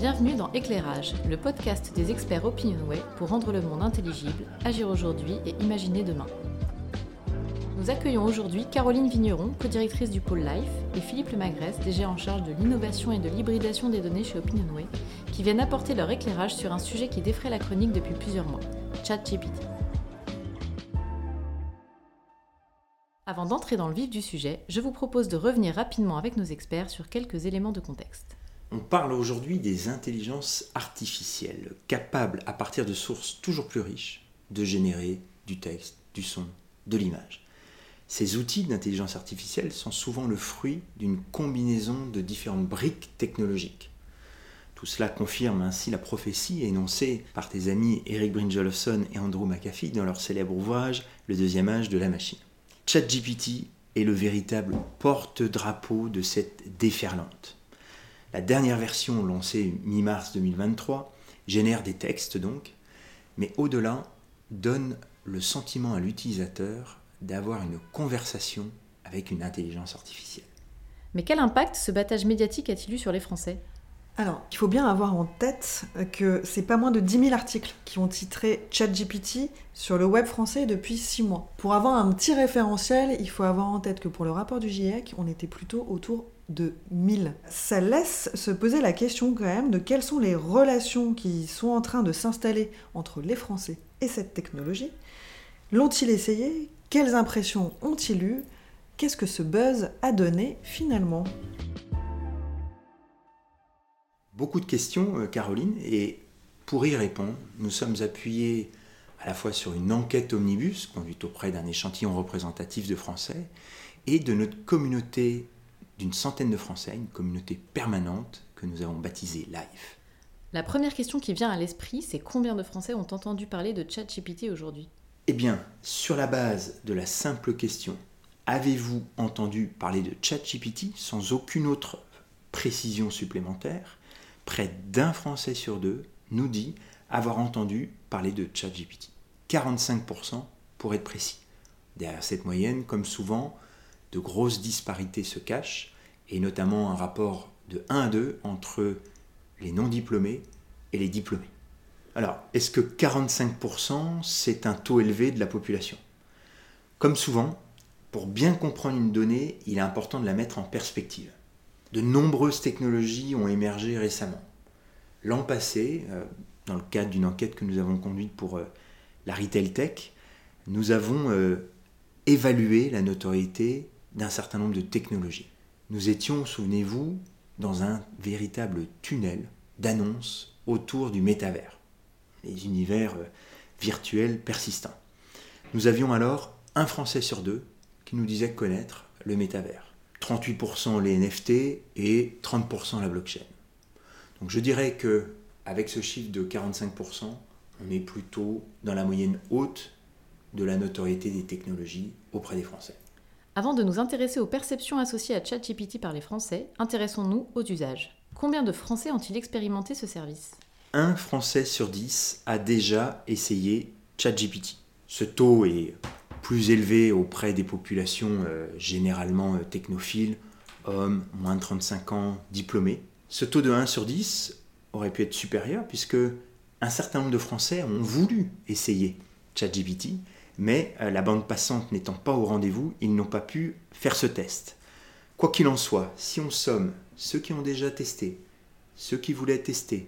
Bienvenue dans Éclairage, le podcast des experts Opinionway pour rendre le monde intelligible, agir aujourd'hui et imaginer demain. Nous accueillons aujourd'hui Caroline Vigneron, co-directrice du pôle Life, et Philippe Lemagresse, DG en charge de l'innovation et de l'hybridation des données chez Opinionway, qui viennent apporter leur éclairage sur un sujet qui défraie la chronique depuis plusieurs mois, ChatGPT. Avant d'entrer dans le vif du sujet, je vous propose de revenir rapidement avec nos experts sur quelques éléments de contexte. On parle aujourd'hui des intelligences artificielles, capables, à partir de sources toujours plus riches, de générer du texte, du son, de l'image. Ces outils d'intelligence artificielle sont souvent le fruit d'une combinaison de différentes briques technologiques. Tout cela confirme ainsi la prophétie énoncée par tes amis Eric Brynjolfsson et Andrew McAfee dans leur célèbre ouvrage Le deuxième âge de la machine. ChatGPT est le véritable porte-drapeau de cette déferlante. La dernière version lancée mi-mars 2023 génère des textes donc, mais au-delà donne le sentiment à l'utilisateur d'avoir une conversation avec une intelligence artificielle. Mais quel impact ce battage médiatique a-t-il eu sur les Français? Alors, il faut bien avoir en tête que c'est pas moins de 10 000 articles qui ont titré ChatGPT sur le web français depuis 6 mois. Pour avoir un petit référentiel, il faut avoir en tête que pour le rapport du GIEC, on était plutôt autour de 1000. Ça laisse se poser la question quand même de quelles sont les relations qui sont en train de s'installer entre les Français et cette technologie. L'ont-ils essayé? Quelles impressions ont-ils eues? Qu'est-ce que ce buzz a donné finalement? Beaucoup de questions, euh, Caroline, et pour y répondre, nous sommes appuyés à la fois sur une enquête omnibus conduite auprès d'un échantillon représentatif de Français et de notre communauté d'une centaine de Français, une communauté permanente que nous avons baptisée Life. La première question qui vient à l'esprit, c'est combien de Français ont entendu parler de ChatGPT aujourd'hui? Eh bien, sur la base de la simple question Avez-vous entendu parler de ChatGPT sans aucune autre précision supplémentaire? Près d'un Français sur deux nous dit avoir entendu parler de ChatGPT. 45% pour être précis. Derrière cette moyenne, comme souvent, de grosses disparités se cachent, et notamment un rapport de 1 à 2 entre les non-diplômés et les diplômés. Alors, est-ce que 45% c'est un taux élevé de la population? Comme souvent, pour bien comprendre une donnée, il est important de la mettre en perspective. De nombreuses technologies ont émergé récemment. L'an passé, euh, dans le cadre d'une enquête que nous avons conduite pour euh, la Retail Tech, nous avons euh, évalué la notoriété d'un certain nombre de technologies. Nous étions, souvenez-vous, dans un véritable tunnel d'annonces autour du métavers, les univers euh, virtuels persistants. Nous avions alors un Français sur deux qui nous disait connaître le métavers. 38% les NFT et 30% la blockchain. Donc je dirais que avec ce chiffre de 45%, on est plutôt dans la moyenne haute de la notoriété des technologies auprès des Français. Avant de nous intéresser aux perceptions associées à ChatGPT par les Français, intéressons-nous aux usages. Combien de Français ont-ils expérimenté ce service? Un Français sur dix a déjà essayé ChatGPT. Ce taux est plus élevé auprès des populations euh, généralement euh, technophiles, hommes, moins de 35 ans, diplômés. Ce taux de 1 sur 10 aurait pu être supérieur puisque un certain nombre de Français ont voulu essayer ChatGPT mais euh, la bande passante n'étant pas au rendez-vous, ils n'ont pas pu faire ce test. Quoi qu'il en soit, si on somme ceux qui ont déjà testé, ceux qui voulaient tester,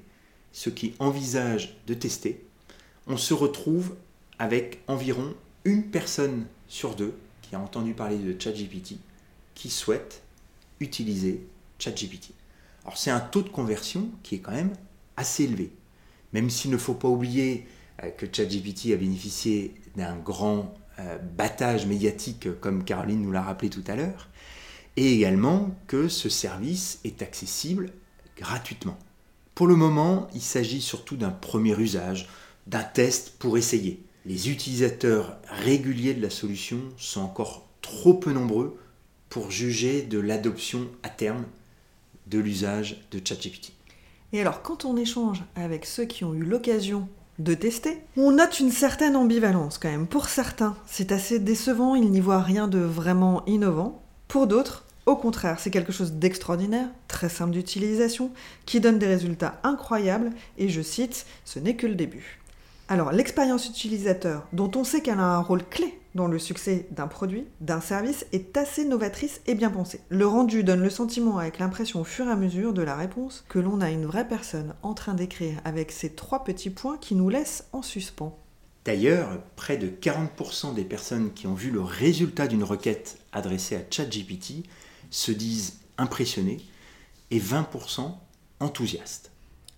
ceux qui envisagent de tester, on se retrouve avec environ une personne sur deux qui a entendu parler de ChatGPT qui souhaite utiliser ChatGPT. Alors c'est un taux de conversion qui est quand même assez élevé, même s'il ne faut pas oublier que ChatGPT a bénéficié d'un grand euh, battage médiatique, comme Caroline nous l'a rappelé tout à l'heure, et également que ce service est accessible gratuitement. Pour le moment, il s'agit surtout d'un premier usage, d'un test pour essayer. Les utilisateurs réguliers de la solution sont encore trop peu nombreux pour juger de l'adoption à terme de l'usage de ChatGPT. Et alors, quand on échange avec ceux qui ont eu l'occasion de tester. On note une certaine ambivalence quand même. Pour certains, c'est assez décevant, ils n'y voient rien de vraiment innovant. Pour d'autres, Au contraire, c'est quelque chose d'extraordinaire, très simple d'utilisation, qui donne des résultats incroyables, et je cite, ce n'est que le début. Alors, l'expérience utilisateur, dont on sait qu'elle a un rôle clé dans le succès d'un produit, d'un service, est assez novatrice et bien pensée. Le rendu donne le sentiment, avec l'impression au fur et à mesure de la réponse, que l'on a une vraie personne en train d'écrire avec ces trois petits points qui nous laissent en suspens. D'ailleurs, près de 40% des personnes qui ont vu le résultat d'une requête adressée à ChatGPT se disent impressionnés et 20% enthousiastes.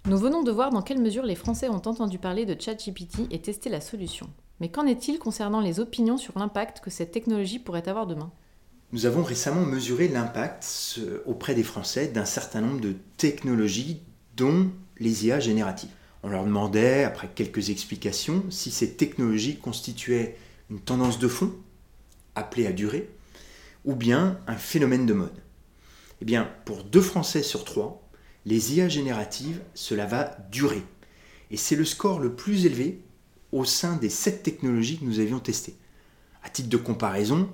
Nous venons de voir dans quelle mesure les Français ont entendu parler de ChatGPT et testé la solution. Mais qu'en est-il concernant les opinions sur l'impact que cette technologie pourrait avoir demain? Nous avons récemment mesuré l'impact auprès des Français d'un certain nombre de technologies, dont les IA génératives. On leur demandait, après quelques explications, si ces technologies constituaient une tendance de fond, appelée à durer, ou bien un phénomène de mode. Eh bien, pour deux Français sur trois, les IA génératives, cela va durer. Et c'est le score le plus élevé au sein des sept technologies que nous avions testées. À titre de comparaison,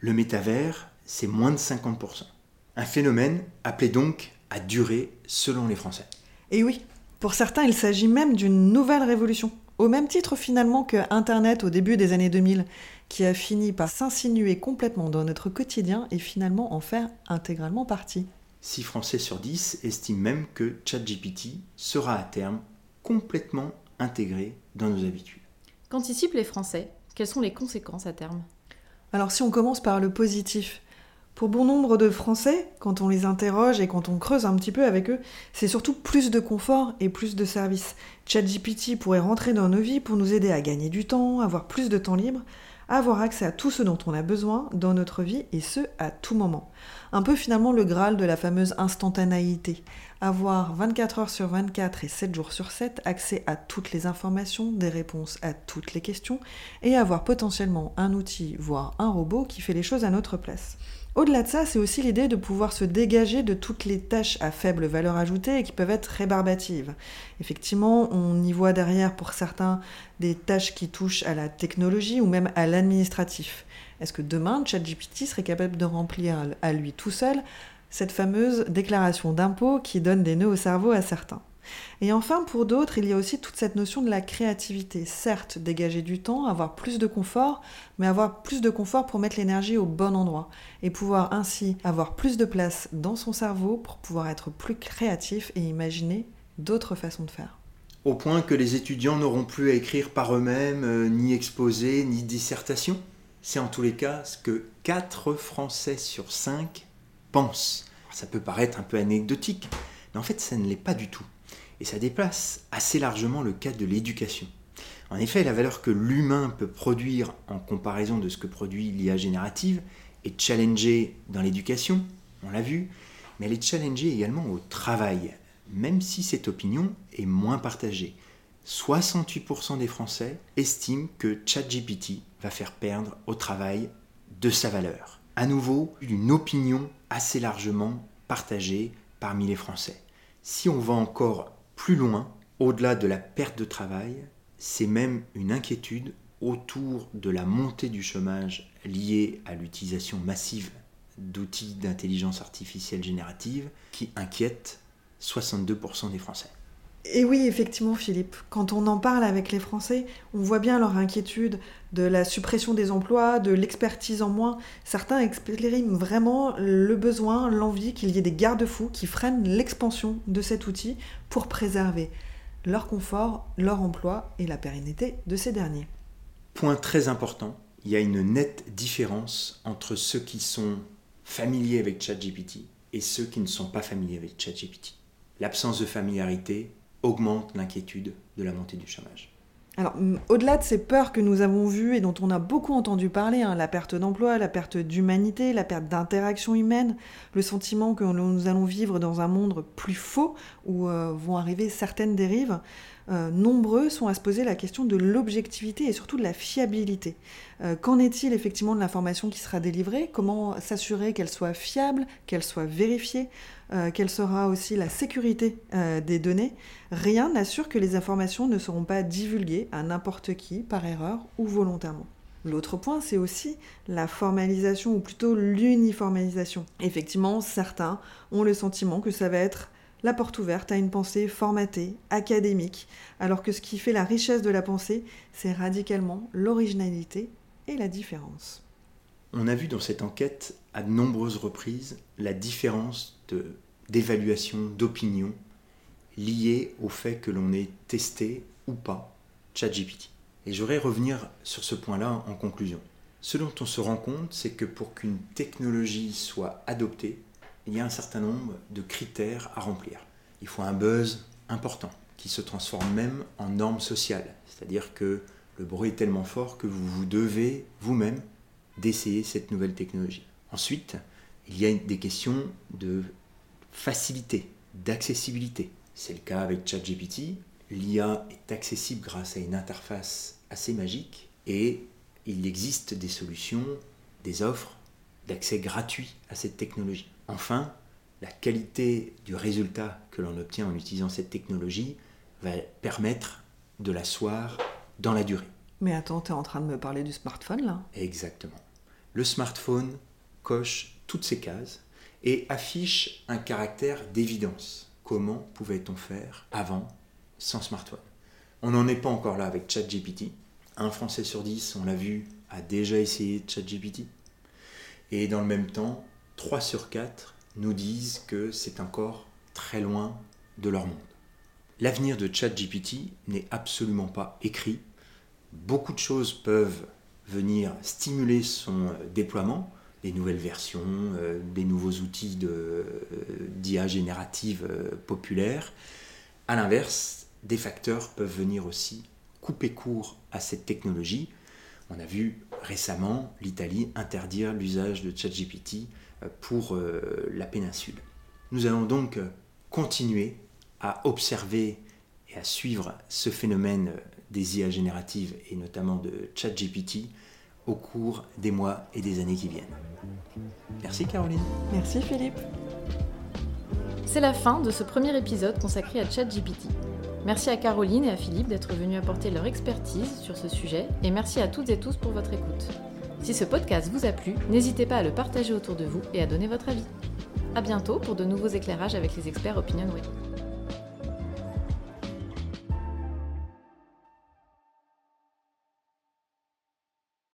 le métavers, c'est moins de 50%. Un phénomène appelé donc à durer selon les Français. Et oui, pour certains, il s'agit même d'une nouvelle révolution. Au même titre finalement que Internet au début des années 2000, qui a fini par s'insinuer complètement dans notre quotidien et finalement en faire intégralement partie. 6 Français sur 10 estiment même que ChatGPT sera à terme complètement intégré dans nos habitudes. Qu'anticipent les Français? Quelles sont les conséquences à terme? Alors si on commence par le positif, pour bon nombre de Français, quand on les interroge et quand on creuse un petit peu avec eux, c'est surtout plus de confort et plus de services. ChatGPT pourrait rentrer dans nos vies pour nous aider à gagner du temps, avoir plus de temps libre, avoir accès à tout ce dont on a besoin dans notre vie et ce à tout moment. Un peu finalement le Graal de la fameuse instantanéité. Avoir 24 heures sur 24 et 7 jours sur 7 accès à toutes les informations, des réponses à toutes les questions et avoir potentiellement un outil, voire un robot qui fait les choses à notre place. Au-delà de ça, c'est aussi l'idée de pouvoir se dégager de toutes les tâches à faible valeur ajoutée et qui peuvent être rébarbatives. Effectivement, on y voit derrière pour certains des tâches qui touchent à la technologie ou même à l'administratif. Est-ce que demain, ChatGPT serait capable de remplir à lui tout seul cette fameuse déclaration d'impôt qui donne des nœuds au cerveau à certains? Et enfin, pour d'autres, il y a aussi toute cette notion de la créativité. Certes, dégager du temps, avoir plus de confort, mais avoir plus de confort pour mettre l'énergie au bon endroit et pouvoir ainsi avoir plus de place dans son cerveau pour pouvoir être plus créatif et imaginer d'autres façons de faire. Au point que les étudiants n'auront plus à écrire par eux-mêmes, euh, ni exposer, ni dissertation C'est en tous les cas ce que 4 Français sur 5 pensent. ça peut paraître un peu anecdotique, mais en fait ça ne l'est pas du tout et ça déplace assez largement le cas de l'éducation. En effet, la valeur que l'humain peut produire en comparaison de ce que produit l'IA générative est challengée dans l'éducation, on l'a vu, mais elle est challengée également au travail, même si cette opinion est moins partagée. 68% des Français estiment que ChatGPT va faire perdre au travail de sa valeur. À nouveau, une opinion assez largement partagée parmi les Français. Si on va encore plus loin, au-delà de la perte de travail, c'est même une inquiétude autour de la montée du chômage liée à l'utilisation massive d'outils d'intelligence artificielle générative qui inquiète 62% des Français. Et oui, effectivement, Philippe, quand on en parle avec les Français, on voit bien leur inquiétude de la suppression des emplois, de l'expertise en moins. Certains expriment vraiment le besoin, l'envie qu'il y ait des garde-fous qui freinent l'expansion de cet outil pour préserver leur confort, leur emploi et la pérennité de ces derniers. Point très important, il y a une nette différence entre ceux qui sont familiers avec ChatGPT et ceux qui ne sont pas familiers avec ChatGPT. L'absence de familiarité augmente l'inquiétude de la montée du chômage. Alors, au-delà de ces peurs que nous avons vues et dont on a beaucoup entendu parler, hein, la perte d'emploi, la perte d'humanité, la perte d'interaction humaine, le sentiment que nous allons vivre dans un monde plus faux où euh, vont arriver certaines dérives, euh, nombreux sont à se poser la question de l'objectivité et surtout de la fiabilité. Euh, qu'en est-il effectivement de l'information qui sera délivrée? Comment s'assurer qu'elle soit fiable, qu'elle soit vérifiée? Euh, Quelle sera aussi la sécurité des données Rien n'assure que les informations ne seront pas divulguées à n'importe qui par erreur ou volontairement. L'autre point, c'est aussi la formalisation, ou plutôt l'uniformalisation. Effectivement, certains ont le sentiment que ça va être la porte ouverte à une pensée formatée, académique, alors que ce qui fait la richesse de la pensée, c'est radicalement l'originalité et la différence. On a vu dans cette enquête à de nombreuses reprises la différence d'évaluation, d'opinion liée au fait que l'on ait testé ou pas ChatGPT. Et j'aurais revenir sur ce point-là en conclusion. Ce dont on se rend compte, c'est que pour qu'une technologie soit adoptée, il y a un certain nombre de critères à remplir. Il faut un buzz important qui se transforme même en norme sociale. C'est-à-dire que le bruit est tellement fort que vous vous devez vous-même d'essayer cette nouvelle technologie. Ensuite, il y a des questions de facilité, d'accessibilité. C'est le cas avec ChatGPT. L'IA est accessible grâce à une interface assez magique et il existe des solutions, des offres d'accès gratuit à cette technologie. Enfin, la qualité du résultat que l'on obtient en utilisant cette technologie va permettre de l'asseoir dans la durée. Mais attends, tu es en train de me parler du smartphone là? Exactement. Le smartphone coche toutes ces cases et affiche un caractère d'évidence. Comment pouvait-on faire avant sans smartphone? On n'en est pas encore là avec ChatGPT. Un Français sur dix, on l'a vu, a déjà essayé ChatGPT. Et dans le même temps, 3 sur 4 nous disent que c'est encore très loin de leur monde. L'avenir de ChatGPT n'est absolument pas écrit. Beaucoup de choses peuvent venir stimuler son déploiement, des nouvelles versions, euh, des nouveaux outils euh, d'IA générative euh, populaire. A l'inverse, des facteurs peuvent venir aussi couper court à cette technologie. On a vu récemment l'Italie interdire l'usage de ChatGPT pour la péninsule. Nous allons donc continuer à observer et à suivre ce phénomène des IA génératives et notamment de ChatGPT au cours des mois et des années qui viennent. Merci Caroline. Merci Philippe. C'est la fin de ce premier épisode consacré à ChatGPT. Merci à Caroline et à Philippe d'être venus apporter leur expertise sur ce sujet et merci à toutes et tous pour votre écoute. Si ce podcast vous a plu, n'hésitez pas à le partager autour de vous et à donner votre avis. A bientôt pour de nouveaux éclairages avec les experts OpinionWay.